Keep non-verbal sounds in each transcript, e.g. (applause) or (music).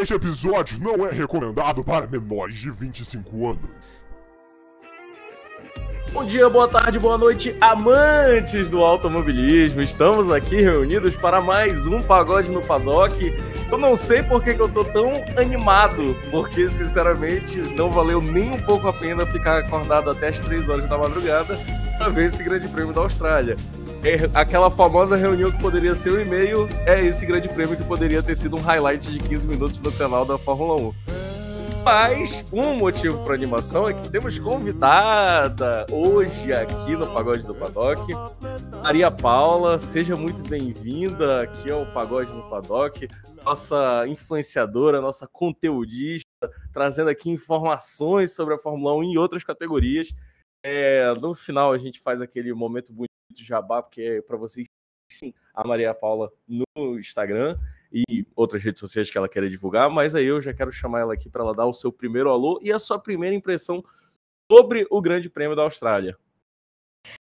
Este episódio não é recomendado para menores de 25 anos. Bom dia, boa tarde, boa noite, amantes do automobilismo. Estamos aqui reunidos para mais um Pagode no Paddock. Eu não sei por que, eu tô tão animado, porque sinceramente não valeu nem um pouco a pena ficar acordado até as 3 horas da madrugada para ver esse Grande Prêmio da Austrália. É, aquela famosa reunião que poderia ser um e-mail é esse Grande Prêmio que poderia ter sido um highlight de 15 minutos no canal da Fórmula 1. Mas um motivo para animação é que temos convidada hoje aqui no Pagode do Paddock, Maria Paula. Seja muito bem-vinda aqui ao Pagode do Paddock, nossa influenciadora, nossa conteudista, trazendo aqui informações sobre a Fórmula 1 e outras categorias. É, no final a gente faz aquele momento bonito jabá, porque é para vocês sim a Maria Paula no Instagram e outras redes sociais que ela queira divulgar, mas aí eu já quero chamar ela aqui para ela dar o seu primeiro alô e a sua primeira impressão sobre o Grande Prêmio da Austrália.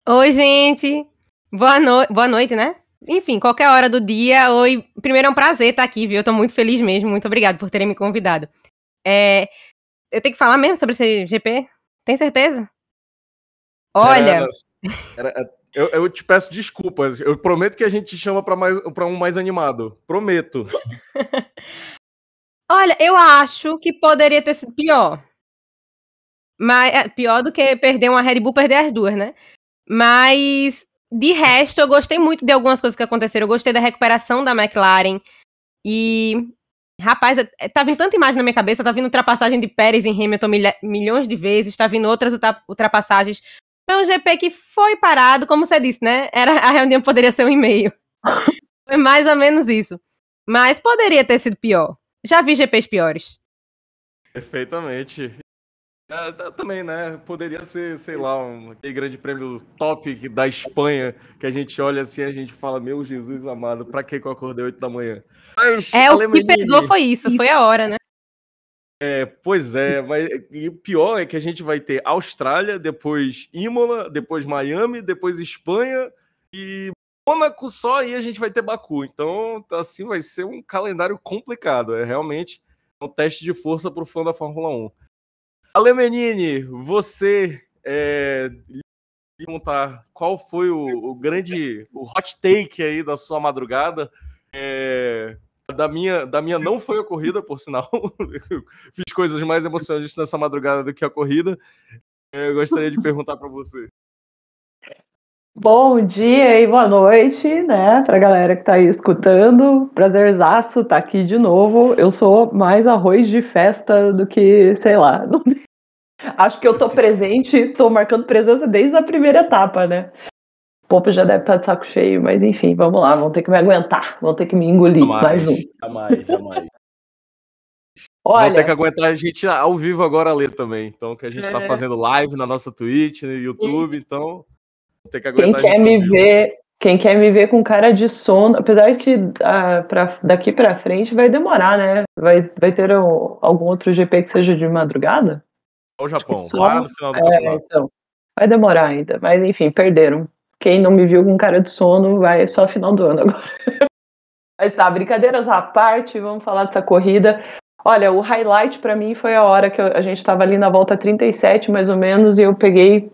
Oi, gente. Boa, no... Boa noite, né? Enfim, qualquer hora do dia. Oi. Primeiro é um prazer estar aqui, viu? Eu tô muito feliz mesmo. Muito obrigada por terem me convidado. É... Eu tenho que falar mesmo sobre esse GP? Tem certeza? Olha. Era, era, eu, eu, te peço desculpas. Eu prometo que a gente te chama para mais para um mais animado. Prometo. (laughs) Olha, eu acho que poderia ter sido pior. Mas é, pior do que perder uma Red Bull, perder as duas, né? Mas de resto, eu gostei muito de algumas coisas que aconteceram. Eu gostei da recuperação da McLaren. E Rapaz, é, tá vindo tanta imagem na minha cabeça, tá vindo ultrapassagem de Pérez em Hamilton milhões de vezes, tá vindo outras ultrapassagens foi um GP que foi parado, como você disse, né? Era, a reunião poderia ser um e-mail. (laughs) foi mais ou menos isso. Mas poderia ter sido pior. Já vi GPs piores. Perfeitamente. É, também, né? Poderia ser, sei lá, um aquele grande prêmio top da Espanha, que a gente olha assim e a gente fala, meu Jesus amado, pra que eu acordei 8 da manhã? Mas, é, o que pesou foi isso, foi a hora, né? É, pois é, mas e o pior é que a gente vai ter Austrália, depois Imola, depois Miami, depois Espanha e Mônaco só e a gente vai ter Baku. Então, assim, vai ser um calendário complicado. É realmente um teste de força para o fã da Fórmula 1. Alemenini, você é, perguntar qual foi o, o, grande, o hot take aí da sua madrugada. É, da minha, da minha não foi a corrida, por sinal. (laughs) Fiz coisas mais emocionantes nessa madrugada do que a corrida. Eu gostaria de perguntar para você. Bom dia e boa noite, né, pra galera que tá aí escutando. Prazerzaço estar tá aqui de novo. Eu sou mais arroz de festa do que, sei lá. (laughs) Acho que eu tô presente, tô marcando presença desde a primeira etapa, né? Popo já deve estar de saco cheio, mas enfim, vamos lá, vão ter que me aguentar, vão ter que me engolir. Jamais, mais um. Jamais, jamais. (laughs) Olha, Vão ter que aguentar a gente ao vivo agora ler também. Então, que a gente está é... fazendo live na nossa Twitch, no YouTube, então vão ter que aguentar. Quem quer me ver, quem quer me ver com cara de sono, apesar de que ah, pra, daqui para frente vai demorar, né? Vai, vai ter um, algum outro GP que seja de madrugada? O Japão, só... lá no final do é, Então, vai demorar ainda, mas enfim, perderam. Quem não me viu com cara de sono vai só final do ano agora. (laughs) Mas tá, brincadeiras à parte, vamos falar dessa corrida. Olha, o highlight para mim foi a hora que a gente estava ali na volta 37, mais ou menos, e eu peguei,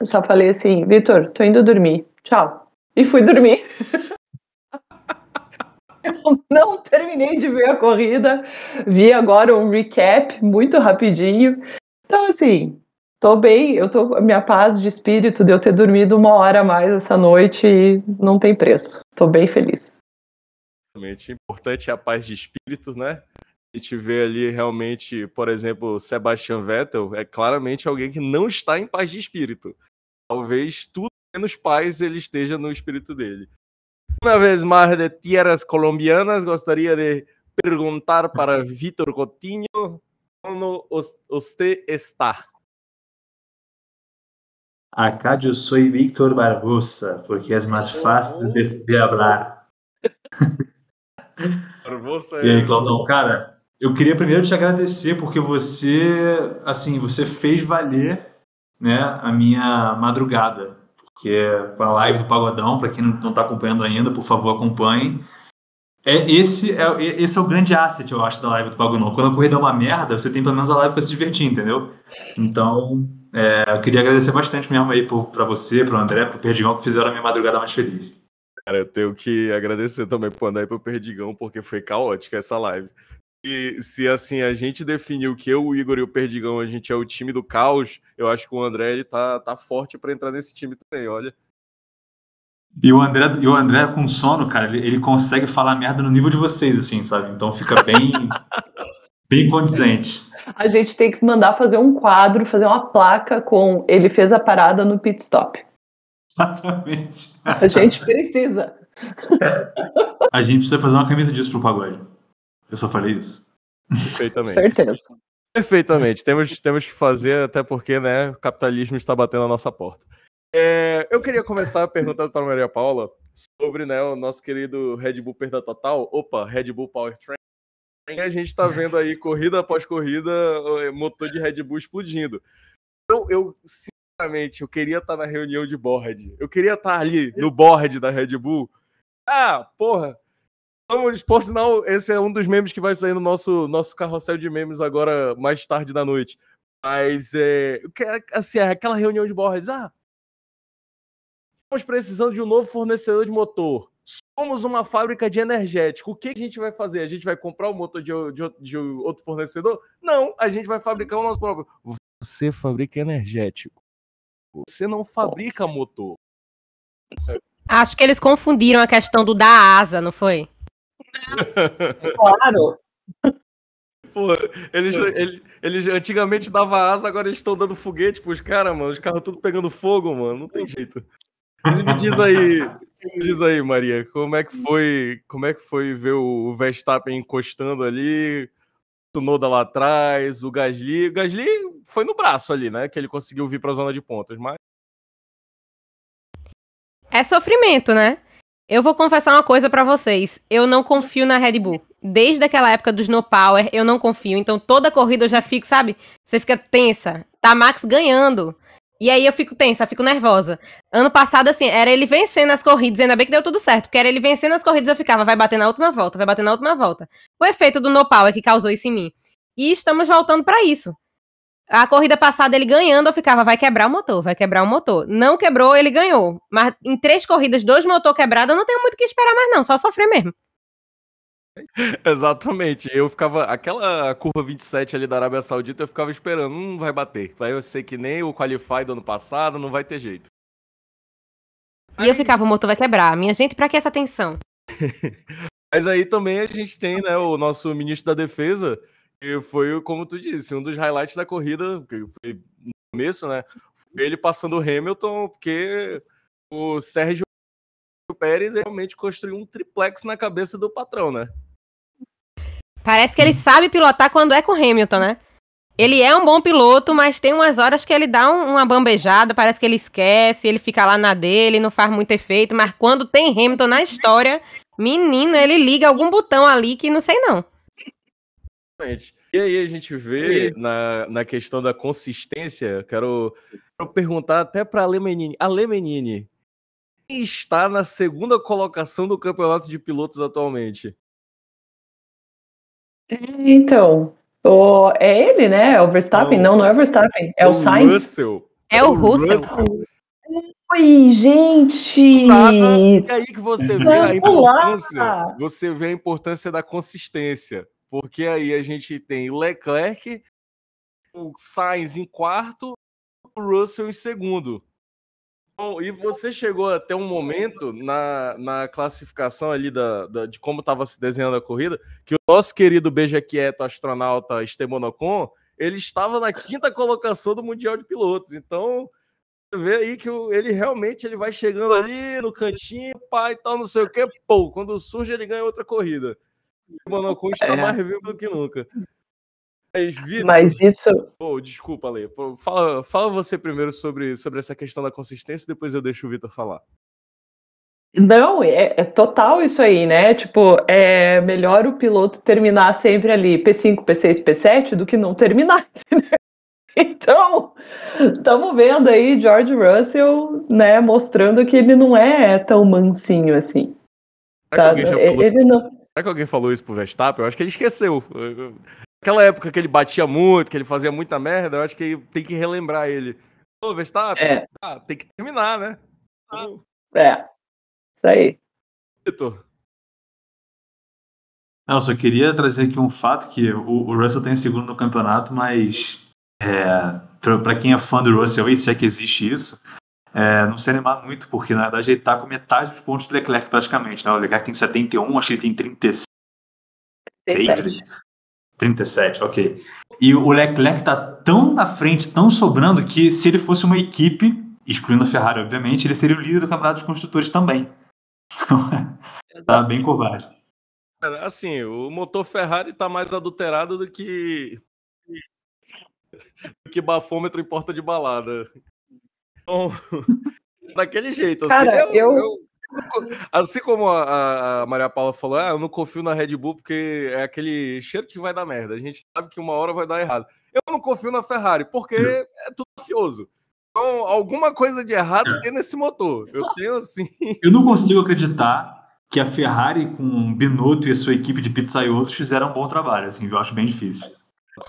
eu só falei assim, Vitor, tô indo dormir, tchau. E fui dormir. (laughs) eu não terminei de ver a corrida, vi agora um recap muito rapidinho. Então, assim, Tô bem, eu tô minha paz de espírito de eu ter dormido uma hora a mais essa noite e não tem preço. Tô bem feliz. Realmente importante é a paz de espírito, né? A gente vê ali realmente, por exemplo, Sebastian Vettel é claramente alguém que não está em paz de espírito. Talvez tudo menos paz ele esteja no espírito dele. Uma vez mais de tierras colombianas, gostaria de perguntar para Vitor Coutinho como você está. Acá eu sou Victor Barbosa, porque é mais fácil de, de falar. (laughs) Barbosa é... E aí, Claudão, cara, eu queria primeiro te agradecer porque você, assim, você fez valer, né, a minha madrugada. Porque com a live do Pagodão, para quem não está acompanhando ainda, por favor, acompanhe. É, esse, é, esse é o grande asset, eu acho, da live do Pago Não. Quando a corrida é uma merda, você tem pelo menos a live pra se divertir, entendeu? Então, é, eu queria agradecer bastante mesmo aí por, pra você, pro André, pro Perdigão, que fizeram a minha madrugada mais feliz. Cara, eu tenho que agradecer também pro André e pro Perdigão, porque foi caótica essa live. E se assim a gente definiu que eu, o Igor e o Perdigão a gente é o time do caos, eu acho que o André ele tá, tá forte para entrar nesse time também, olha. E o André, e o André com sono, cara, ele, ele consegue falar merda no nível de vocês, assim, sabe? Então fica bem, (laughs) bem condizente. A gente tem que mandar fazer um quadro, fazer uma placa com ele fez a parada no pit stop. Exatamente. A gente precisa. A gente precisa fazer uma camisa disso pro pagode. Eu só falei isso. Perfeitamente. Certeza. Perfeitamente. Temos, temos que fazer, até porque, né, o capitalismo está batendo a nossa porta. É, eu queria começar perguntando para Maria Paula sobre né, o nosso querido Red Bull Perda Total. Opa, Red Bull Powertrain. A gente está vendo aí, corrida após corrida, o motor de Red Bull explodindo. Eu, eu sinceramente, eu queria estar na reunião de board. Eu queria estar ali no board da Red Bull. Ah, porra. Vamos, por sinal, esse é um dos memes que vai sair no nosso, nosso carrossel de memes agora, mais tarde da noite. Mas, é, assim, é aquela reunião de boards. Ah, estamos precisando de um novo fornecedor de motor. Somos uma fábrica de energético. O que a gente vai fazer? A gente vai comprar o motor de, de, de outro fornecedor? Não, a gente vai fabricar o nosso próprio. Você fabrica energético. Você não fabrica motor. Acho que eles confundiram a questão do da asa, não foi? (laughs) Claro. Pô, eles, eles, eles antigamente davam asa, agora eles estão dando foguete pros caras, mano. Os carros tudo pegando fogo, mano. Não tem jeito. Mas me diz aí, diz aí, Maria, como é que foi, como é que foi ver o Verstappen encostando ali, o Noda lá atrás, o Gasly, o Gasly foi no braço ali, né, que ele conseguiu vir para a zona de pontas, mas é sofrimento, né? Eu vou confessar uma coisa para vocês, eu não confio na Red Bull. Desde aquela época dos No Power, eu não confio. Então toda corrida eu já fico, sabe? Você fica tensa. Tá Max ganhando. E aí eu fico tensa, fico nervosa. Ano passado, assim, era ele vencendo as corridas, ainda bem que deu tudo certo, porque era ele vencendo as corridas, eu ficava, vai bater na última volta, vai bater na última volta. O efeito do no power que causou isso em mim. E estamos voltando para isso. A corrida passada ele ganhando, eu ficava, vai quebrar o motor, vai quebrar o motor. Não quebrou, ele ganhou. Mas em três corridas, dois motor quebrados, eu não tenho muito o que esperar mais não, só sofrer mesmo. (laughs) Exatamente. Eu ficava. Aquela curva 27 ali da Arábia Saudita, eu ficava esperando. Hum, vai bater. Vai eu sei que nem o Qualify do ano passado, não vai ter jeito. E eu ficava, o motor vai quebrar. Minha gente, pra que essa tensão? (laughs) Mas aí também a gente tem, né, o nosso ministro da Defesa, que foi, como tu disse, um dos highlights da corrida, que foi no começo, né? Ele passando o Hamilton, porque o Sérgio Pérez realmente construiu um triplex na cabeça do patrão, né? Parece que ele sabe pilotar quando é com Hamilton, né? Ele é um bom piloto, mas tem umas horas que ele dá um, uma bambejada, parece que ele esquece, ele fica lá na dele, não faz muito efeito, mas quando tem Hamilton na história, menino, ele liga algum botão ali que não sei não. E aí a gente vê na, na questão da consistência, quero, quero perguntar até para a Lemenini. A Lemenini está na segunda colocação do campeonato de pilotos atualmente. Então, o, é ele, né? É o Verstappen? Não, não, não é o Verstappen. É o, o Sainz. Russell. É o Russell. Russell. Oi, gente! É aí que você vê a importância. Você vê a importância da consistência. Porque aí a gente tem Leclerc, o Sainz em quarto, o Russell em segundo. Bom, e você chegou até um momento na, na classificação ali da, da de como estava se desenhando a corrida, que o nosso querido beija quieto astronauta Esteban Ocon, ele estava na quinta colocação do Mundial de Pilotos. Então, você vê aí que ele realmente ele vai chegando ali no cantinho, pai e tal, não sei o que, pô, quando surge ele ganha outra corrida. O Esteban Ocon está é. mais vivo do que nunca. Mas, Vitor, Mas isso. Oh, desculpa, Lê. Fala, fala você primeiro sobre, sobre essa questão da consistência, depois eu deixo o Vitor falar. Não, é, é, total isso aí, né? Tipo, é melhor o piloto terminar sempre ali P5, P6, P7 do que não terminar. (laughs) Então, estamos vendo aí George Russell, né, mostrando que ele não é tão mansinho assim. Tá? Ele não Será que alguém falou isso pro Verstappen? Eu acho que ele esqueceu. Aquela época que ele batia muito, que ele fazia muita merda, eu acho que tem que relembrar ele. Ô, Verstappen, É. ah, tem que terminar, né? Então, É. Isso aí. Vitor, Não, eu só queria trazer aqui um fato que o, o Russell tem segundo no campeonato, mas é, para quem é fã do Russell aí, se é que existe isso, é, não se animar muito, porque na verdade ele tá com metade dos pontos do Leclerc praticamente. Né? O Leclerc tem 71, acho que ele tem 36. 37, ok. E o Leclerc tá tão na frente, tão sobrando, que se ele fosse uma equipe, excluindo a Ferrari, obviamente, ele seria o líder do campeonato dos construtores também. (laughs) tá bem covarde. cara, assim, o motor Ferrari tá mais adulterado do que. do que bafômetro em porta de balada. Então, (laughs) daquele jeito, assim. Cara, eu- Assim como a- a, Maria Paula falou, ah, eu não confio na Red Bull porque é aquele cheiro que vai dar merda. A gente sabe que uma hora vai dar errado. Eu não confio na Ferrari porque é tudo mafioso. Então, alguma coisa de errado É. tem nesse motor. Eu tenho assim. Eu não consigo acreditar que a Ferrari com Binotto e a sua equipe de pizzaiolos fizeram um bom trabalho, assim, eu acho bem difícil.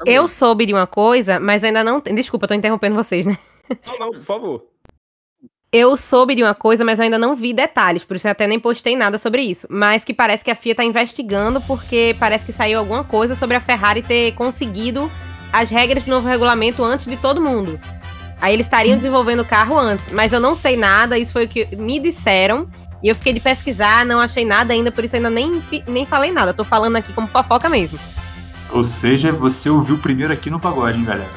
Eu soube de uma coisa, mas ainda não. Desculpa, eu tô interrompendo vocês, né? Não, não, por favor. Eu soube de uma coisa, mas eu ainda não vi detalhes, por isso eu até nem postei nada sobre isso. Mas que parece que a FIA tá investigando, porque parece que saiu alguma coisa sobre a Ferrari ter conseguido as regras do novo regulamento antes de todo mundo. Aí eles estariam desenvolvendo o carro antes, mas eu não sei nada, isso foi o que me disseram. E eu fiquei de pesquisar, não achei nada ainda, por isso ainda nem, nem falei nada. Tô falando aqui como fofoca mesmo. Ou seja, você ouviu primeiro aqui no pagode, hein, galera?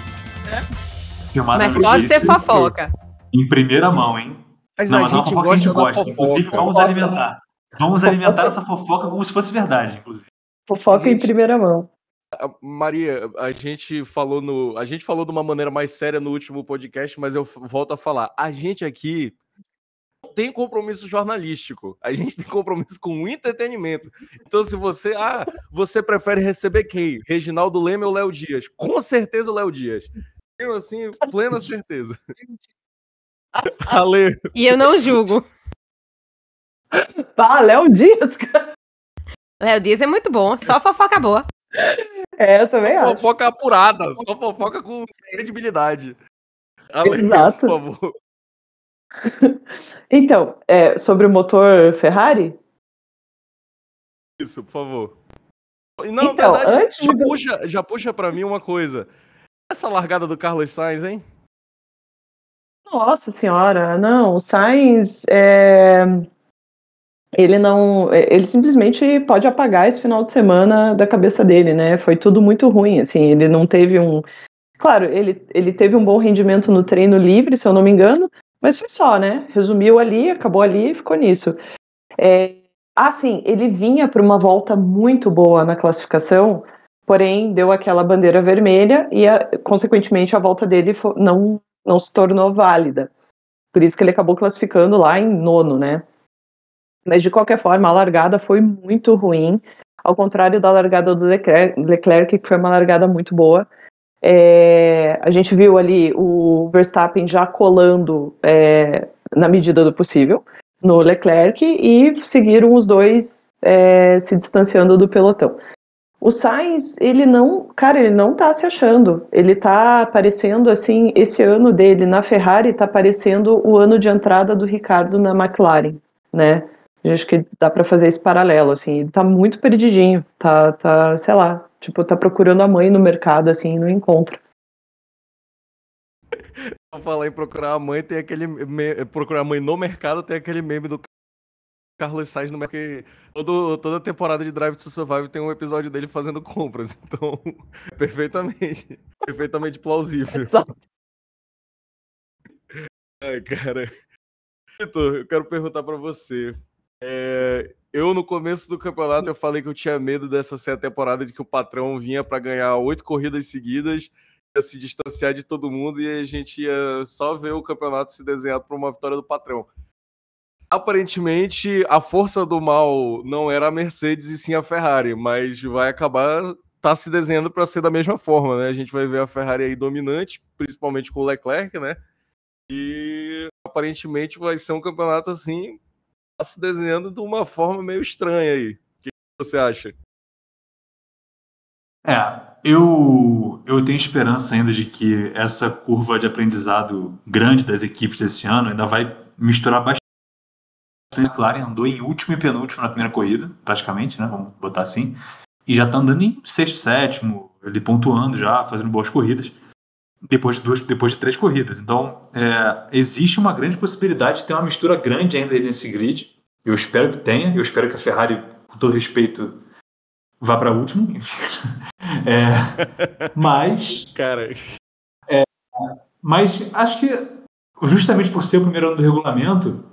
Filmada Mas pode ser fofoca. Em primeira mão, hein? Mas não, a mas é uma gente fofoca que a gente gosta. Inclusive, fofoca. vamos alimentar. Vamos alimentar essa fofoca como se fosse verdade, inclusive. Fofoca Gente. em primeira mão. A- Maria, a gente falou no, a gente falou de uma maneira mais séria no último podcast, mas eu volto a falar. A gente aqui não tem compromisso jornalístico. A gente tem compromisso com o entretenimento. Então, se você, ah, você prefere receber quem? Reginaldo Leme ou Léo Dias? Com certeza o Léo Dias. Tenho assim plena certeza. Ale, E eu não julgo. Ah, Léo Dias, cara. Léo Dias é muito bom, só fofoca boa. É, eu também acho. fofoca apurada, só fofoca com credibilidade. Ale, Exato. por favor. (laughs) Então, é, sobre o motor Ferrari, Isso, por favor. Não, Então, na verdade, antes já de- puxa, já puxa pra mim uma coisa. Essa largada do Carlos Sainz, hein? Nossa senhora, não, o Sainz, é, ele não, é, ele simplesmente pode apagar esse final de semana da cabeça dele, né? Foi tudo muito ruim, assim, ele não teve um, claro, ele, ele teve um bom rendimento no treino livre, se eu não me engano, mas foi só, né? Resumiu ali, acabou ali e ficou nisso. É, ah, sim, ele vinha para uma volta muito boa na classificação, porém deu aquela bandeira vermelha e, a- consequentemente, a volta dele não não se tornou válida. Por isso que ele acabou classificando lá em nono, né? Mas de qualquer forma, a largada foi muito ruim, ao contrário da largada do Leclerc, que foi uma largada muito boa. É, a gente viu ali o Verstappen já colando é, na medida do possível no Leclerc e seguiram os dois é, se distanciando do pelotão. O Sainz, ele não, cara, ele não tá se achando. Ele tá parecendo assim, esse ano dele na Ferrari tá parecendo o ano de entrada do Ricardo na McLaren, né? Eu acho que dá pra fazer esse paralelo, assim. Ele tá muito perdidinho, tá, tá, sei lá, tipo, tá procurando a mãe no mercado, assim, não encontra. Vou falar em procurar a mãe, tem aquele. me- Procurar a mãe no mercado, tem aquele meme do Carlos Sainz no mercado. Todo, toda temporada de Drive to Survive tem um episódio dele fazendo compras. (laughs) Então, perfeitamente. Perfeitamente plausível. Ai, cara. Vitor, eu quero perguntar pra você. É, eu, no começo do campeonato, eu falei que eu tinha medo dessa ser a temporada de que o patrão vinha pra ganhar oito corridas seguidas, ia se distanciar de todo mundo e a gente ia só ver o campeonato se desenhar pra uma vitória do patrão. Aparentemente, a força do mal não era a Mercedes e sim a Ferrari, mas vai acabar tá se desenhando para ser da mesma forma, né? A gente vai ver a Ferrari aí dominante, principalmente com o Leclerc, né? E aparentemente vai ser um campeonato assim, tá se desenhando de uma forma meio estranha aí. O que você acha? É, eu, eu tenho esperança ainda de que essa curva de aprendizado grande das equipes desse ano ainda vai misturar McLaren andou em último e penúltimo na primeira corrida, praticamente, né? Vamos botar assim. E já tá andando em sexto, sétimo, ele pontuando já, fazendo boas corridas. Depois de, duas, depois de três corridas. Então, é, existe uma grande possibilidade de ter uma mistura grande ainda nesse grid. Eu espero que tenha. Eu espero que a Ferrari, com todo respeito, vá para último. (laughs) é, (laughs) mas. Cara. É, mas acho que justamente por ser o primeiro ano do regulamento,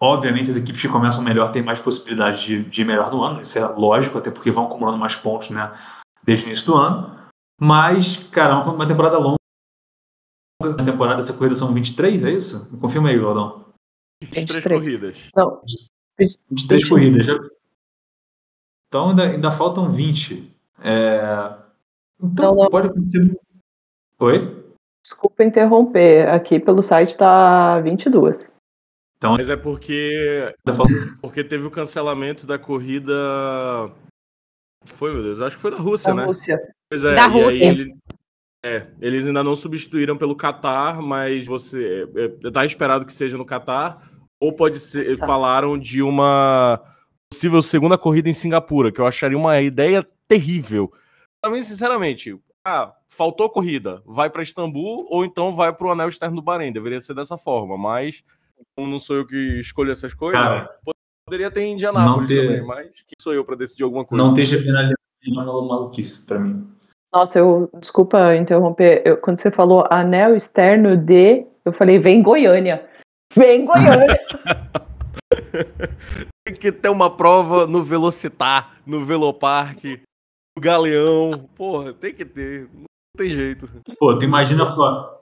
obviamente as equipes que começam melhor têm mais possibilidade de, de ir melhor no ano. Isso é lógico, até porque vão acumulando mais pontos né, desde o início do ano. Mas, cara, uma, uma temporada longa. Na temporada, essa corrida são 23, é isso? Me confirma aí, Galdão. 23 23. corridas. Não, 23 corridas. Já... Então ainda, ainda faltam 20. É... Então Não, não. pode acontecer. Oi? desculpa interromper. Aqui pelo site tá 22. Mas é porque faltam... porque teve o cancelamento da corrida. Foi, meu Deus, acho que foi da Rússia, Da né? Rússia. Pois é, Da Rússia. eles- é, eles ainda não substituíram pelo Qatar, mas você é, tá esperado que seja no Qatar, ou pode ser. Tá. Falaram de uma possível segunda corrida em Singapura, que eu acharia uma ideia terrível. Pra mim, sinceramente, ah, faltou corrida, vai pra Istambul ou então vai pro anel externo do Bahrein. Deveria ser dessa forma, mas não sou eu que escolho essas coisas, Cara, poderia ter Indianápolis não ter- também, mas quem sou eu pra decidir alguma coisa? não esteja penalizando uma maluquice pra mim. Nossa, eu desculpa interromper. Eu- quando você falou anel externo de, eu falei vem Goiânia. Vem Goiânia. (laughs) Tem que ter uma prova no Velocitar, no Velopark, no Galeão. Porra, tem que ter. Não tem jeito. Pô, tu imagina,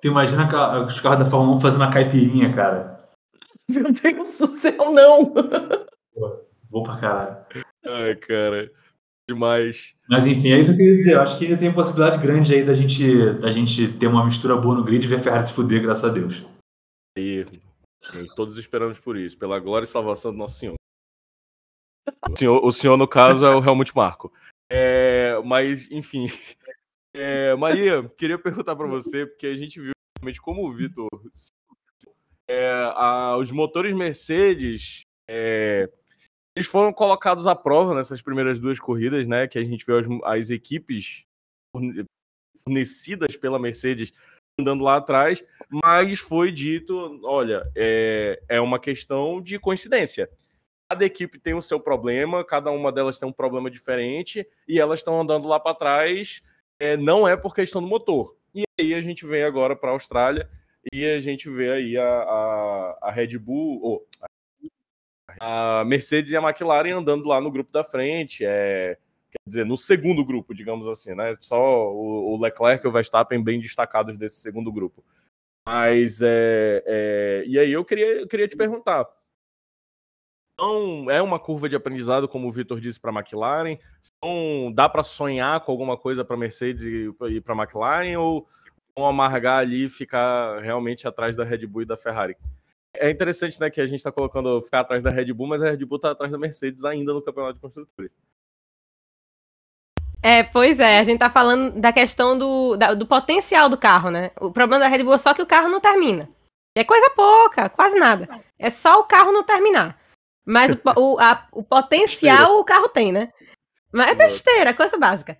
tu imagina os carros da Fórmula 1 fazendo a caipirinha, cara. (laughs) Meu Deus do céu, não. Vou pra caralho. Ai, cara. Demais. Mas enfim, é isso que eu queria dizer. Eu acho que ainda tem possibilidade grande aí da gente, da gente ter uma mistura boa no grid e ver a Ferrari se fuder, graças a Deus. E, e todos esperamos por isso, pela glória e salvação do nosso Senhor. O senhor, o senhor, no caso, é o Helmut Marko. É, mas, enfim. É, Maria, queria perguntar para você, porque a gente viu realmente como o Vitor. É, a- os motores Mercedes. é, eles foram colocados à prova nessas primeiras duas corridas, né? Que a gente viu as, as equipes forne- fornecidas pela Mercedes andando lá atrás, mas foi dito: olha, é, é uma questão de coincidência. Cada equipe tem o seu problema, cada uma delas tem um problema diferente, e elas estão andando lá para trás, é, não é por questão do motor. E aí a gente vem agora para a Austrália e a gente vê aí a, a, a Red Bull, ou a Mercedes e a McLaren andando lá no grupo da frente, é, quer dizer, no segundo grupo, digamos assim, né? Só o, o Leclerc e o Verstappen bem destacados desse segundo grupo. Mas é, é, e aí eu queria, eu queria te perguntar. Então, é uma curva de aprendizado, como o Vitor disse para a McLaren? São, dá para sonhar com alguma coisa para Mercedes e, e para a McLaren? Ou vão amargar ali e ficar realmente atrás da Red Bull e da Ferrari? É interessante, né, que a gente está colocando ficar atrás da Red Bull, mas a Red Bull está atrás da Mercedes ainda no campeonato de construtores. É, pois é, a gente tá falando da questão do, da- do potencial do carro, né? O problema da Red Bull é só que o carro não termina. É coisa pouca, quase nada. É só o carro não terminar. Mas o, o, a- o potencial o carro tem, né? Mas é besteira, coisa básica.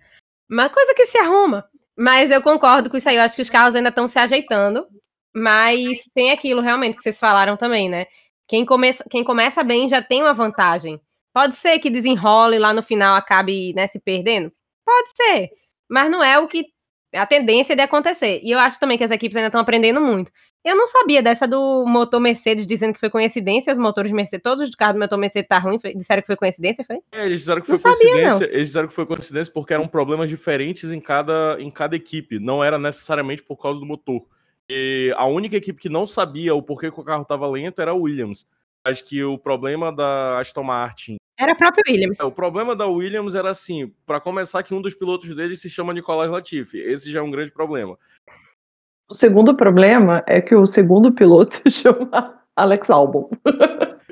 Uma coisa que se arruma. Mas eu concordo com isso aí. Eu acho que os carros ainda estão se ajeitando. Mas tem aquilo realmente que vocês falaram também, né? Quem começa, quem começa bem já tem uma vantagem. Pode ser que desenrole lá no final acabe né, se perdendo? Pode ser. Mas não é o que a tendência de acontecer. E eu acho também que as equipes ainda estão aprendendo muito. Eu não sabia dessa do motor Mercedes dizendo que foi coincidência, os motores Mercedes, todos os carros do motor Mercedes tá ruim, disseram que foi coincidência, foi? É, eles disseram que Não foi sabia, coincidência. Eles disseram que foi coincidência porque eram problemas diferentes em cada, em cada equipe. Não era necessariamente por causa do motor. E a única equipe que não sabia o porquê que o carro estava lento era a Williams. Acho que o problema da Aston Martin. Era a própria Williams. é, O problema da Williams era assim: para começar, que um dos pilotos deles se chama Nicolas Latifi. Esse já é um grande problema. O segundo problema é que o segundo piloto (laughs) se chama Alex Albon.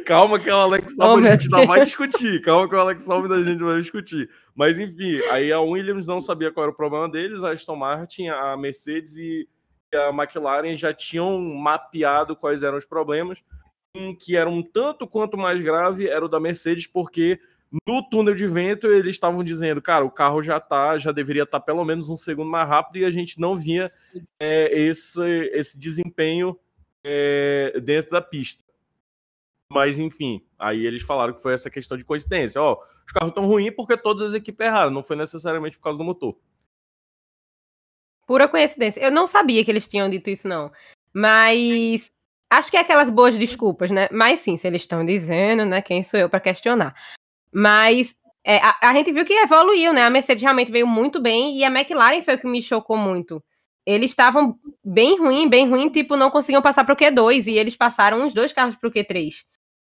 Calma que o Alex Oh, Albon a meu gente ainda vai discutir. Calma que o Alex Albon a gente vai discutir. Mas enfim, aí a Williams não sabia qual era o problema deles, a Aston Martin, a Mercedes e a McLaren já tinham mapeado quais eram os problemas. Um que era um tanto quanto mais grave era o da Mercedes, porque no túnel de vento eles estavam dizendo, cara, o carro já tá, já deveria estar pelo menos um segundo mais rápido e a gente não via é, esse, esse desempenho é, dentro da pista. Mas enfim, aí eles falaram que foi essa questão de coincidência. Ó, os carros estão ruins porque todas as equipes erraram, não foi necessariamente por causa do motor. Pura coincidência. Eu não sabia que eles tinham dito isso, não. Mas acho que é aquelas boas desculpas, né? Mas sim, se eles estão dizendo, né? Quem sou eu para questionar? Mas é, a, a, gente viu que evoluiu, né? A Mercedes realmente veio muito bem e a McLaren foi o que me chocou muito. Eles estavam bem ruim, bem ruim, tipo, não conseguiam passar para o Q2 e eles passaram os dois carros para o Q3.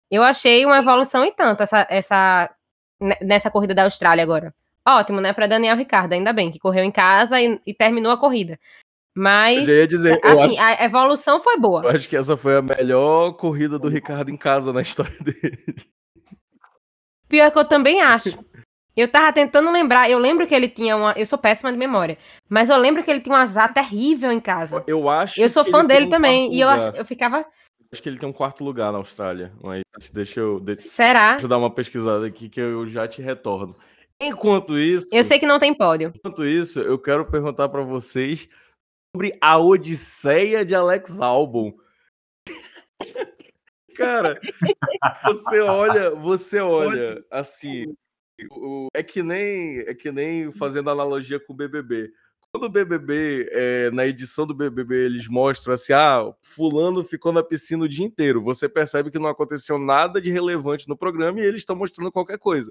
Eu achei uma evolução e tanto essa, essa nessa corrida da Austrália agora. Ótimo, né? Para Daniel Ricardo, ainda bem que correu em casa e, e terminou a corrida. Mas, eu ia dizer, assim, eu acho, a evolução foi boa. Eu acho que essa foi a melhor corrida do Ricardo em casa na história dele. Pior que eu também acho. Eu tava tentando lembrar, eu lembro que ele tinha uma. Eu sou péssima de memória, mas eu lembro que ele tinha um azar terrível em casa. Eu acho. Eu sou fã dele um também, e eu, acho, eu ficava. Acho que ele tem um quarto lugar na Austrália. Mas deixa eu. Deixa, Será? Deixa eu dar uma pesquisada aqui que eu já te retorno. Enquanto isso. Eu sei que não tem pódio. Enquanto isso, eu quero perguntar para vocês sobre a Odisseia de Alex Albon. (laughs) Cara, você olha, você olha assim, é que nem é que nem fazendo analogia com o BBB. Quando o BBB, é, na edição do BBB, eles mostram assim, ah, fulano ficou na piscina o dia inteiro. Você percebe que não aconteceu nada de relevante no programa e eles estão mostrando qualquer coisa.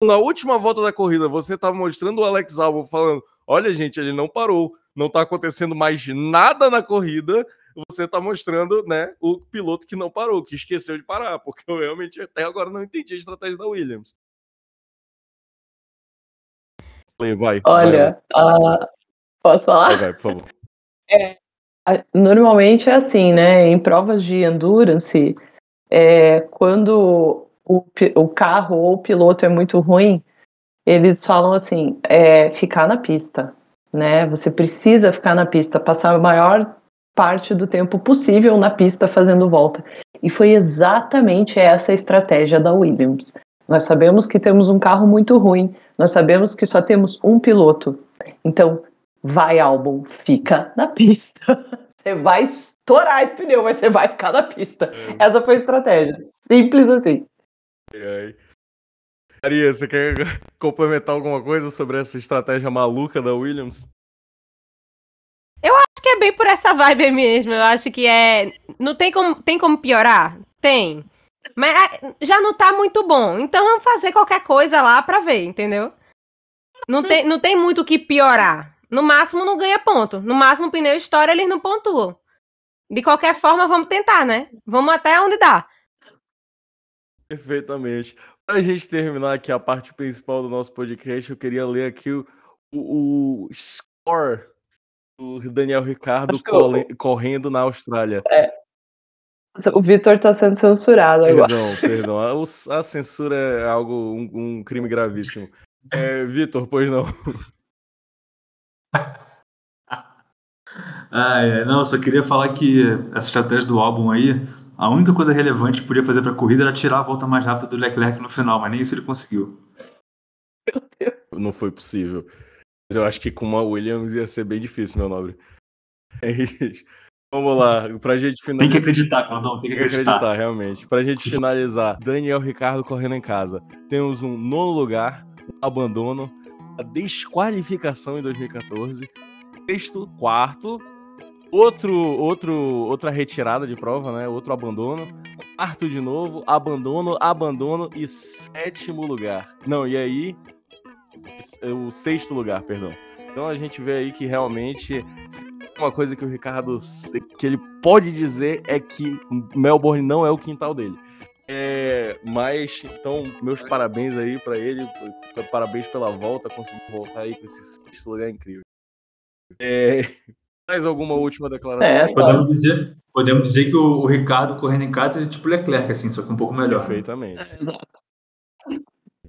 Na última volta da corrida, você tá mostrando o Alex Albon falando, olha gente, ele não parou, não tá acontecendo mais nada na corrida, você tá mostrando, né, o piloto que não parou, que esqueceu de parar, (laughs) porque eu realmente até agora não entendi a estratégia da Williams. Vai. Olha, vai. Uh, posso falar? Vai, por favor. (laughs) É, normalmente é assim, né? Em provas de endurance, é, quando o, o carro ou o piloto é muito ruim, eles falam assim: é, ficar na pista, né? Você precisa ficar na pista, passar a maior parte do tempo possível na pista fazendo volta. E foi exatamente essa a estratégia da Williams. Nós sabemos que temos um carro muito ruim, nós sabemos que só temos um piloto. Então, vai, álbum, fica na pista. (laughs) Você vai estourar esse pneu, mas você vai ficar na pista. É. Essa foi a estratégia. Simples assim. Maria, você quer (laughs) complementar alguma coisa sobre essa estratégia maluca da Williams? Eu acho que é bem por essa vibe mesmo. Eu acho que é. Não tem como, tem como piorar? Tem. Mas já não tá muito bom. Então vamos fazer qualquer coisa lá pra ver, entendeu? Não tem, não tem muito o que piorar. No máximo não ganha ponto. No máximo o pneu estoura, eles não pontuam. De qualquer forma, vamos tentar, né? Vamos até onde dá. Perfeitamente. Pra gente terminar aqui a parte principal do nosso podcast, eu queria ler aqui o, o, o score do Daniel Ricardo eu... correndo na Austrália. É. O Vitor tá sendo censurado agora. Perdão, perdão. A, censura é algo, um, um crime gravíssimo. É, Vitor, pois não. (laughs) ah, é. Não, só queria falar que essa estratégia do álbum aí, a única coisa relevante que podia fazer para a corrida era tirar a volta mais rápida do Leclerc no final, mas nem isso ele conseguiu. Não foi possível. Mas eu acho que com uma Williams ia ser bem difícil, meu nobre. (laughs) É isso. Vamos lá, pra gente finalizar. Tem que acreditar, Claudão, tem que acreditar. Tem que acreditar, realmente. Pra gente finalizar, Daniel Ricardo correndo em casa. Temos um nono lugar, um abandono, a desqualificação em 2014, sexto, quarto, outro, outro, outra retirada de prova, né? Outro abandono, quarto de novo, abandono, abandono e sétimo lugar. Não, e aí, o sexto lugar, perdão. Então a gente vê aí que realmente uma coisa que o Ricardo que ele pode dizer é que Melbourne não é o quintal dele. É, mas então meus parabéns aí para ele, parabéns pela volta, conseguiu voltar aí com esse sexto lugar incrível. É, Mais alguma última declaração? É, Podemos dizer, podemos dizer que o, o Ricardo correndo em casa é tipo Leclerc, assim, só que um pouco melhor. Perfeitamente. Exato.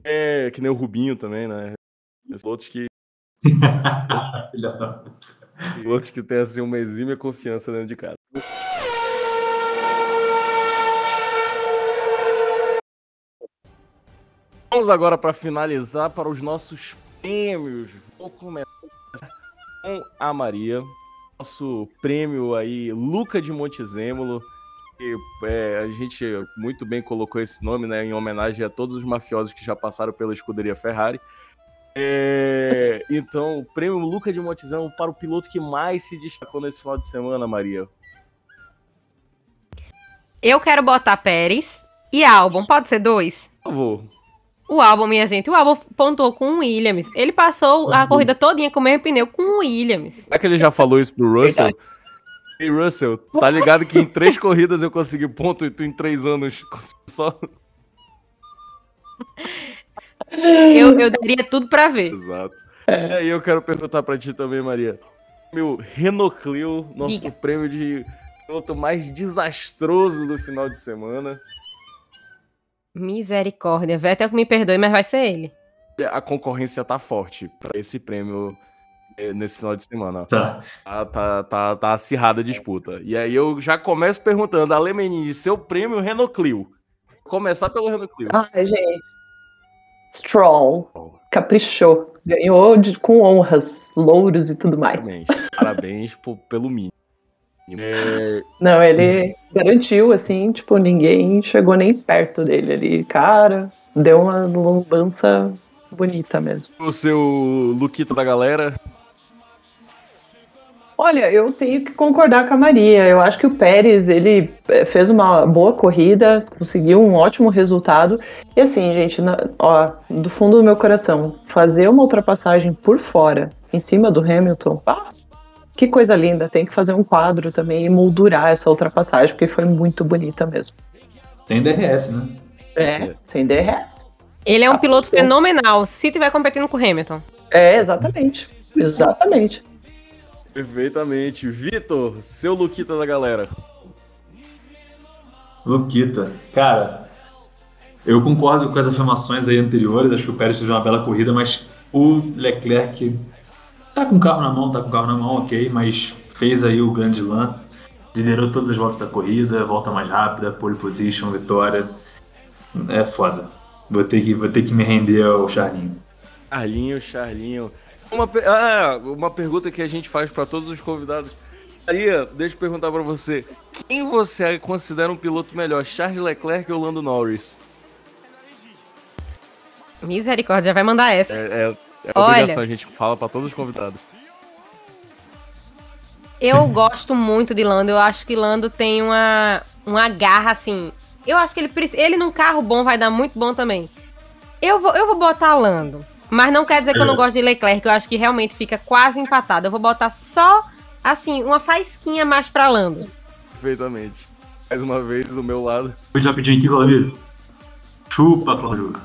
É, que nem o Rubinho também, né? Os outros que, (laughs) outros que têm assim, uma exímia confiança dentro de casa. Vamos agora para finalizar para os nossos prêmios. Vou começar com a Maria. Nosso prêmio aí, Luca de Montezemolo. Que, é, a gente muito bem colocou esse nome, né? Em homenagem a todos os mafiosos que já passaram pela escuderia Ferrari. É, (laughs) então, o prêmio Luca de Montezemolo para o piloto que mais se destacou nesse final de semana, Maria. Eu quero botar Pérez e álbum. Pode ser dois? Por favor. O álbum, minha gente, o álbum pontuou com o Williams. Ele passou a corrida todinha com o mesmo pneu com o Williams. Será que ele já falou isso pro Russell? Ei, Russell, tá ligado que em três corridas eu consegui ponto e tu em três anos só? Eu, eu daria tudo pra ver. Exato. E aí eu quero perguntar pra ti também, Maria. Meu Renault Clio, nosso Diga. prêmio de piloto mais desastroso do final de semana. Misericórdia. Vettel que me perdoe, mas vai ser ele. A concorrência tá forte pra esse prêmio eh, nesse final de semana. Tá. Tá, tá, tá, tá acirrada a disputa. E aí eu já começo perguntando, Ale Menini, seu prêmio Renault Clio. Começar pelo Renault Clio. Ai, gente. Stroll. Caprichou. Ganhou de- com honras, louros e tudo mais. Parabéns. Parabéns (laughs) pelo mínimo. É, Não, ele garantiu, assim, tipo, ninguém chegou nem perto dele ali. Cara, deu uma lambança bonita mesmo. o seu Luquito da galera. Olha, eu tenho que concordar com a Maria. Eu acho que o Pérez, ele eh, fez uma boa corrida, conseguiu um ótimo resultado. E assim, gente, na- ó, do fundo do meu coração, fazer uma ultrapassagem por fora, em cima do Hamilton, ah, que coisa linda. Tem que fazer um quadro também e moldurar essa ultrapassagem, porque foi muito bonita mesmo. Tem DRS, né? É, sem DRS. Ele é um Ah, piloto sim. fenomenal, se tiver competindo com o Hamilton. É, exatamente. Exatamente. Perfeitamente. Vitor, seu Luquita da galera. Luquita. Cara, eu concordo com as afirmações aí anteriores. Acho que o Pérez fez uma bela corrida, mas o Leclerc tá com o carro na mão, tá com o carro na mão, ok, mas fez aí o grande lã. Liderou todas as voltas da corrida, volta mais rápida, pole position, vitória. É foda. Vou ter que, vou ter que me render ao Charlinho. Charlinho, Charlinho. Uma, ah, uma pergunta que a gente faz pra todos os convidados. Maria, deixa eu perguntar pra você. Quem você considera um piloto melhor, Charles Leclerc ou Lando Norris? Misericórdia, já vai mandar essa. É, é, é Olha. obrigação, a gente fala pra todos os convidados. Eu gosto muito de Lando. Eu acho que Lando tem uma, uma garra assim. Eu acho que ele ele num carro bom vai dar muito bom também. Eu vou, eu vou botar Lando. Mas não quer dizer que eu não gosto de Leclerc. Eu acho que realmente fica quase empatado. Eu vou botar só, assim, uma faísquinha mais pra Lando. Perfeitamente. Mais uma vez, o meu lado. Vou rapidinho aqui, Claudio. Chupa, Claudio.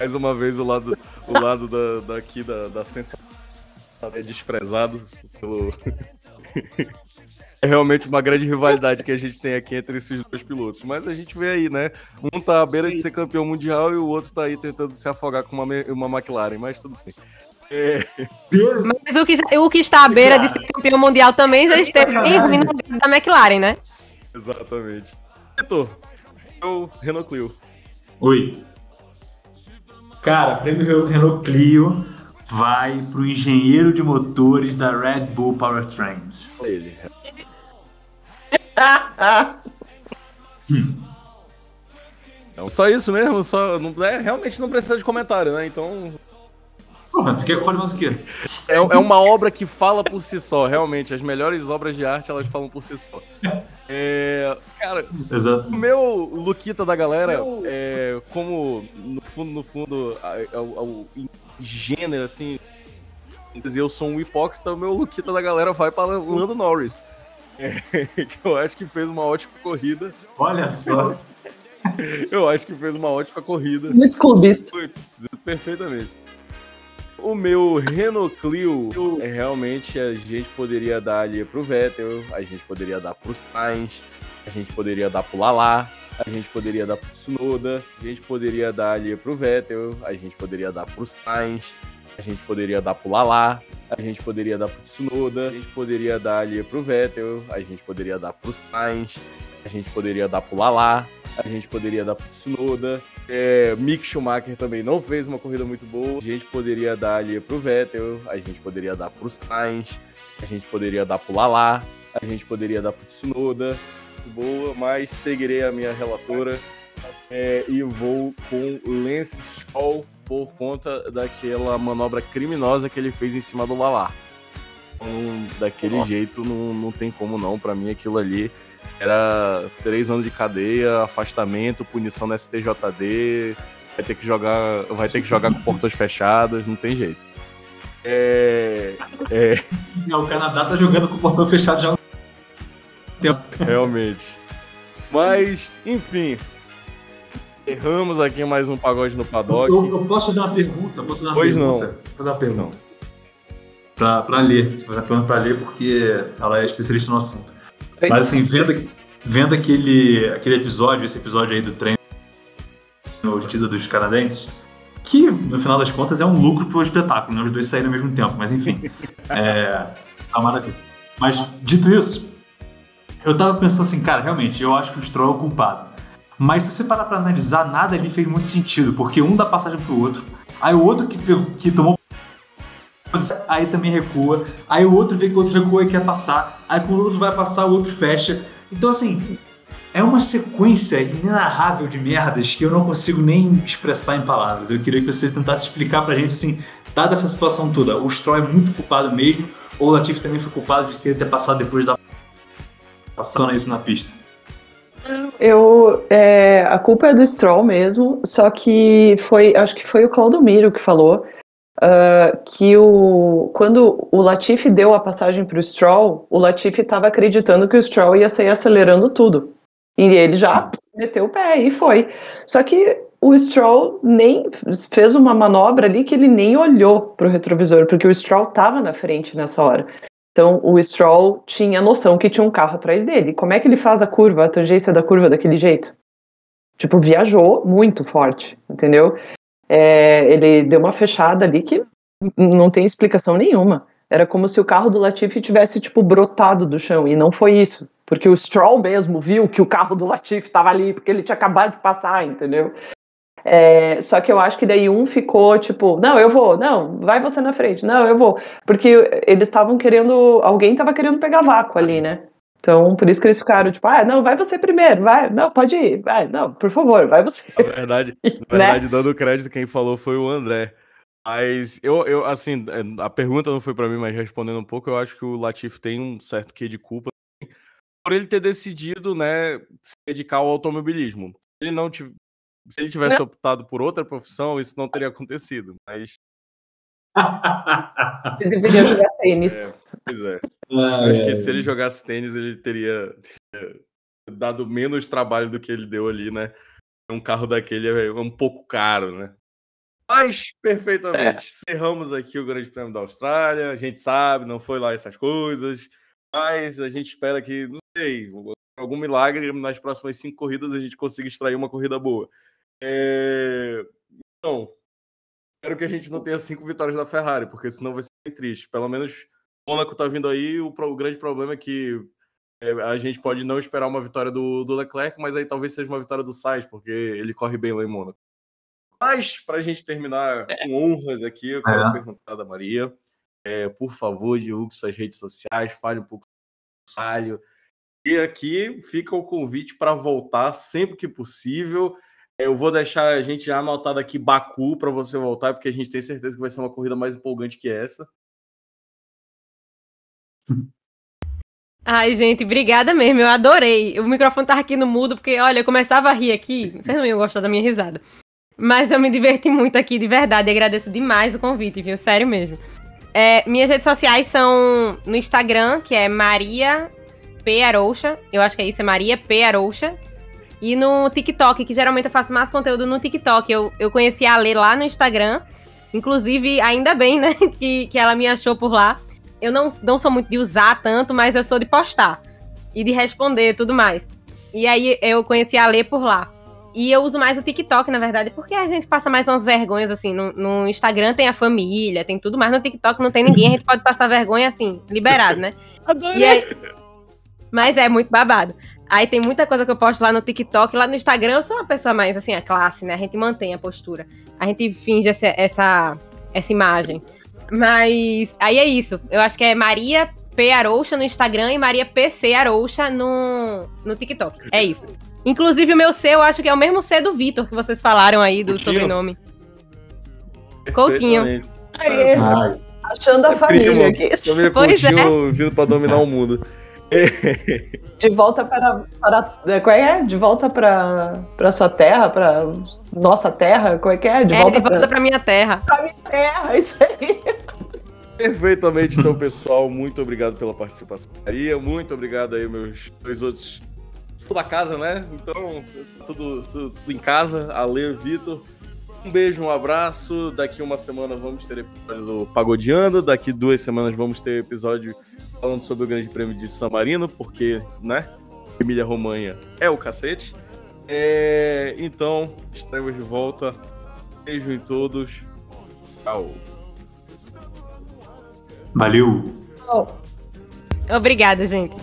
Mais uma vez, o lado, o lado da, daqui da, da sensação é desprezado pelo. (laughs) é realmente uma grande rivalidade que a gente tem aqui entre esses dois pilotos. Mas a gente vê aí, né? Um tá à beira de ser campeão mundial e o outro tá aí tentando se afogar com uma, uma McLaren, mas tudo bem. É, Mas o que, o que está à beira de ser campeão mundial também já esteve bem ruim da McLaren, né? exatamente. Vitor, eu Renault Clio. Oi. Cara, prêmio Renault Clio vai pro engenheiro de motores da Red Bull Powertrains. Olha ele. Então, (laughs) só isso mesmo, só não, é, realmente não precisa de comentário, né? Então Porra, tu quer que eu fale mais o quê? É, é uma obra que fala por si só, realmente. As melhores obras de arte, elas falam por si só. É, cara, Exato. o meu Luquita da galera, é, como no fundo, no fundo, a- a- ao- em gênero, assim, eu sou um hipócrita, o meu Luquita da galera vai para Lando Norris. É, (laughs) que eu acho que fez uma ótima corrida. Olha só. Eu acho que fez uma ótima corrida. Muito clubista. Putz, perfeitamente. O meu Renault Clio, é, realmente a gente poderia dar ali pro Vettel, a gente poderia dar pro Sainz, a gente poderia dar pro Lala, a gente poderia dar pro Tsunoda, a gente poderia dar ali pro Vettel, a gente poderia dar pro Sainz, a gente poderia dar pro Lala, a gente poderia dar pro Tsunoda, a gente poderia dar ali pro Vettel, a gente poderia dar pro Sainz, a gente poderia dar pro Lala, a gente poderia dar pro Tsunoda. É, Mick Schumacher também não fez uma corrida muito boa. A gente poderia dar ali pro Vettel, a gente poderia dar pro Sainz, a gente poderia dar pro Lala, a gente poderia dar pro Tsunoda. Boa, mas seguirei a minha relatora é, e vou com Lance Stroll por conta daquela manobra criminosa que ele fez em cima do Lala. Então, daquele Nossa. jeito não, não tem como não. Para mim aquilo ali era três anos de cadeia, afastamento, punição no STJD, vai ter que jogar, vai ter que jogar com portas fechadas, não tem jeito. É, é... (laughs) Não, o Canadá tá jogando com o portão fechado já há um tempo. Realmente. Mas, enfim. Erramos aqui mais um pagode no paddock. Eu, eu posso fazer uma pergunta? Posso fazer uma pois pergunta? não. fazer uma pergunta. Pra, pra ler. Vou fazer uma pergunta pra ler porque ela é especialista no assunto. Mas assim, vendo, vendo aquele, aquele episódio, esse episódio aí do treino partida dos canadenses, que no final das contas é um lucro pro espetáculo, né? Os dois saíram ao mesmo tempo, mas enfim. (laughs) é, tá maravilha. Mas, dito isso, eu tava pensando assim, cara, realmente, eu acho que o Stroll é o culpado. Mas se você parar pra analisar, nada ali fez muito sentido, porque um dá passagem pro outro, aí o outro que, que tomou aí também recua, aí o outro vê que o outro recua e quer passar, aí quando o outro vai passar, o outro fecha. Então, assim, é uma sequência inenarrável de merdas que eu não consigo nem expressar em palavras. Eu queria que você tentasse explicar pra gente, assim, dada essa situação toda, o Stroll é muito culpado mesmo, ou o Latifi também foi culpado de ter passado depois da passando isso na pista? Eu, é, a culpa é do Stroll mesmo, só que foi, acho que foi o Claudomiro que falou uh, que o, quando o Latifi deu a passagem para o Stroll, o Latifi estava acreditando que o Stroll ia sair acelerando tudo. E ele já meteu o pé e foi. Só que o Stroll nem fez uma manobra ali que ele nem olhou para o retrovisor, porque o Stroll estava na frente nessa hora. Então o Stroll tinha noção que tinha um carro atrás dele. Como é que ele faz a curva, a tangência da curva daquele jeito? Tipo, viajou muito forte, entendeu? É, ele deu uma fechada ali que não tem explicação nenhuma. Era como se o carro do Latifi tivesse, tipo, brotado do chão, e não foi isso. Porque o Stroll mesmo viu que o carro do Latifi estava ali, porque ele tinha acabado de passar, entendeu? É, só que eu acho que daí um ficou tipo, não, eu vou, não, vai você na frente, não, eu vou. Porque eles estavam querendo, alguém estava querendo pegar vácuo ali, né? Então, por isso que eles ficaram, tipo, ah, não, vai você primeiro, vai, não, pode ir, vai, não, por favor, vai você. Na verdade, na (laughs) né? verdade dando crédito, quem falou foi o André. Mas eu, eu assim, é, a pergunta não foi para mim, mas respondendo um pouco, eu acho que o Latif tem um certo quê de culpa por ele ter decidido, né, se dedicar ao automobilismo. Ele não tivesse, se ele tivesse optado por outra profissão, isso não teria acontecido, mas ele deveria jogar tênis. É, pois é. Ah, Acho é. que se ele jogasse tênis, ele teria, teria, (laughs) dado menos trabalho do que ele deu ali, né? Um carro daquele é um pouco caro, né? Mas, perfeitamente. É. Cerramos aqui o Grande Prêmio da Austrália. A gente sabe, não foi lá essas coisas. Mas a gente espera que, não sei, algum milagre nas próximas cinco corridas a gente consiga extrair uma corrida boa. É... Então, espero que a gente não tenha cinco vitórias da Ferrari, porque senão vai ser triste. Pelo menos o Mônaco tá vindo aí, o, o grande problema é que é, a gente pode não esperar uma vitória do, do, Leclerc, mas aí talvez seja uma vitória do Sainz, porque ele corre bem lá em Mônaco. Mas, para a gente terminar com honras aqui, eu quero é. perguntar da Maria. É, por favor, divulgue suas redes sociais, fale um pouco do Salho. E aqui fica o convite para voltar sempre que possível. Eu vou deixar a gente já anotado aqui Baku para você voltar, porque a gente tem certeza que vai ser uma corrida mais empolgante que essa. Ai, gente, obrigada mesmo. Eu adorei. O microfone tava aqui no mudo, porque, olha, eu começava a rir aqui. Vocês não iam gostar da minha risada. Mas eu me diverti muito aqui, de verdade. E agradeço demais o convite, viu? Sério mesmo. É, minhas redes sociais são no Instagram, que é Maria P. Arouxa. Eu acho que é isso, é Maria P. Arouxa. E no TikTok, que geralmente eu faço mais conteúdo no TikTok. Eu, eu conheci a Lê lá no Instagram. Inclusive, ainda bem, né, (laughs) que, que ela me achou por lá. Eu não, não sou muito de usar tanto, mas eu sou de postar e de responder tudo mais. E aí eu conheci a Lê por lá. E eu uso mais o TikTok, na verdade, porque a gente passa mais umas vergonhas, assim. No, no, Instagram tem a família, tem tudo mais. No TikTok não tem ninguém, a gente pode passar vergonha, assim, liberado, né? (laughs) Adorei. Aí... Mas é muito babado. Aí tem muita coisa que eu posto lá no TikTok. Lá no Instagram eu sou uma pessoa mais, assim, a classe, né? A gente mantém a postura. A gente finge essa, essa, essa imagem. Mas aí é isso. Eu acho que é Maria P. Arouxa no Instagram e Maria PC Arouxa no, no TikTok. É isso. Inclusive, o meu C, eu acho que é o mesmo C do Vitor que vocês falaram aí do Coutinho? sobrenome. Coutinho. Aí, Ah, achando a família Primo. aqui. Família Pois é. Coutinho vindo pra dominar o mundo. (laughs) De volta para, para qual é? De volta para para sua terra, para nossa terra, qual é que é? De é, volta, de volta para pra minha terra. pra minha terra, (laughs) isso aí. Perfeitamente, então, pessoal. Muito obrigado pela participação. Maria, muito obrigado aí, meus dois outros. Tudo da casa, né? Então, tudo, tudo, tudo em casa. Ale, Vitor. Um beijo, um abraço. Daqui uma semana vamos ter episódio do Pagodeando. Daqui duas semanas vamos ter episódio falando sobre o Grande Prêmio de San Marino, porque, né? Emília Romanha é o cacete. É, então, estamos de volta. Beijo em todos. Tchau. valeu. Oh. Obrigada, gente.